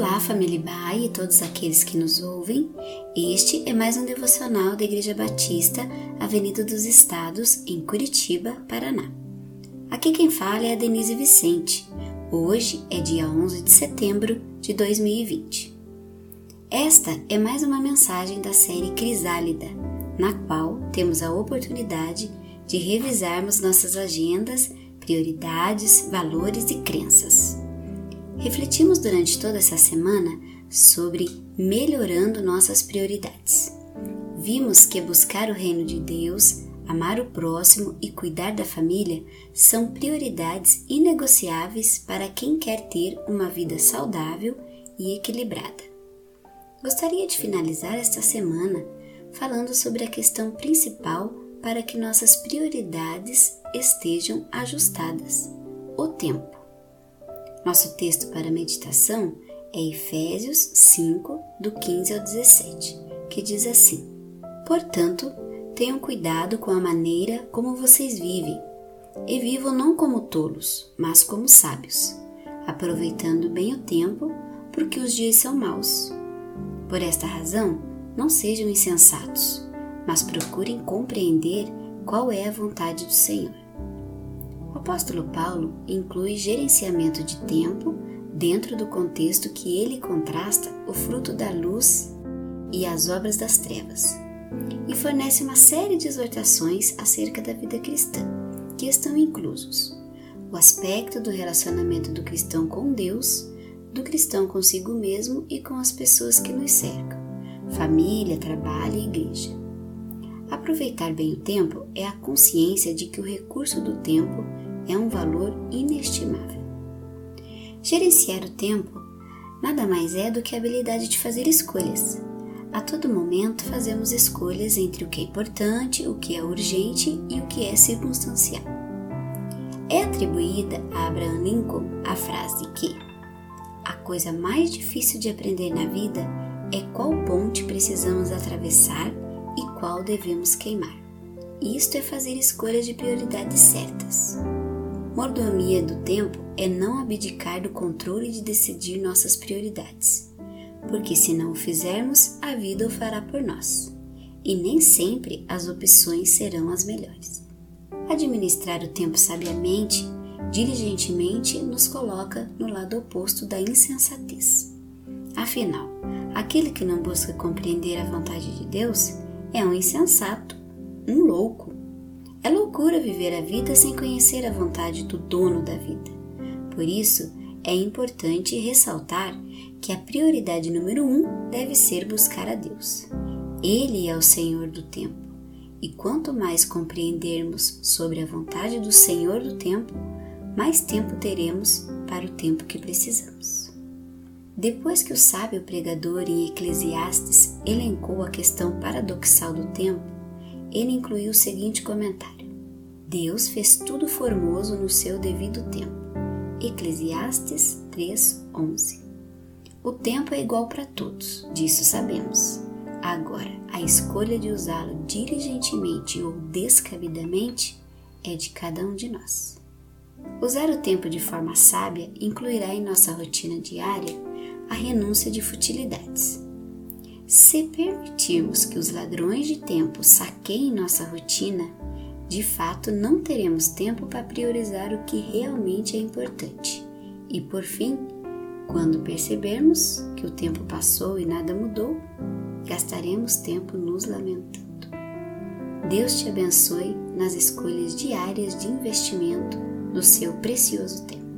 Olá, família Bai e todos aqueles que nos ouvem. Este é mais um devocional da Igreja Batista, Avenida dos Estados, em Curitiba, Paraná. Aqui quem fala é a Denise Vicente. Hoje é dia 11 de setembro de 2020. Esta é mais uma mensagem da série Crisálida, na qual temos a oportunidade de revisarmos nossas agendas, prioridades, valores e crenças. Refletimos durante toda essa semana sobre melhorando nossas prioridades. Vimos que buscar o reino de Deus, amar o próximo e cuidar da família são prioridades inegociáveis para quem quer ter uma vida saudável e equilibrada. Gostaria de finalizar esta semana falando sobre a questão principal para que nossas prioridades estejam ajustadas: o tempo. Nosso texto para meditação é Efésios 5, do 15 ao 17, que diz assim: Portanto, tenham cuidado com a maneira como vocês vivem, e vivam não como tolos, mas como sábios, aproveitando bem o tempo, porque os dias são maus. Por esta razão, não sejam insensatos, mas procurem compreender qual é a vontade do Senhor. Apóstolo Paulo inclui gerenciamento de tempo dentro do contexto que ele contrasta o fruto da luz e as obras das trevas, e fornece uma série de exortações acerca da vida cristã, que estão inclusos o aspecto do relacionamento do cristão com Deus, do cristão consigo mesmo e com as pessoas que nos cercam, família, trabalho e igreja. Aproveitar bem o tempo é a consciência de que o recurso do tempo é um valor inestimável. Gerenciar o tempo nada mais é do que a habilidade de fazer escolhas. A todo momento fazemos escolhas entre o que é importante, o que é urgente e o que é circunstancial. É atribuída a Abraham Lincoln a frase que a coisa mais difícil de aprender na vida é qual ponte precisamos atravessar e qual devemos queimar. Isto é fazer escolhas de prioridades certas. Mordomia do tempo é não abdicar do controle de decidir nossas prioridades, porque se não o fizermos, a vida o fará por nós, e nem sempre as opções serão as melhores. Administrar o tempo sabiamente, diligentemente, nos coloca no lado oposto da insensatez. Afinal, aquele que não busca compreender a vontade de Deus é um insensato, um louco loucura viver a vida sem conhecer a vontade do dono da vida. Por isso, é importante ressaltar que a prioridade número um deve ser buscar a Deus. Ele é o Senhor do tempo, e quanto mais compreendermos sobre a vontade do Senhor do tempo, mais tempo teremos para o tempo que precisamos. Depois que o sábio pregador em Eclesiastes elencou a questão paradoxal do tempo, ele incluiu o seguinte comentário: Deus fez tudo formoso no seu devido tempo. Eclesiastes 3:11. O tempo é igual para todos, disso sabemos. Agora, a escolha de usá-lo diligentemente ou descabidamente é de cada um de nós. Usar o tempo de forma sábia incluirá em nossa rotina diária a renúncia de futilidades se permitirmos que os ladrões de tempo saqueiem nossa rotina, de fato não teremos tempo para priorizar o que realmente é importante. E por fim, quando percebermos que o tempo passou e nada mudou, gastaremos tempo nos lamentando. Deus te abençoe nas escolhas diárias de investimento do seu precioso tempo.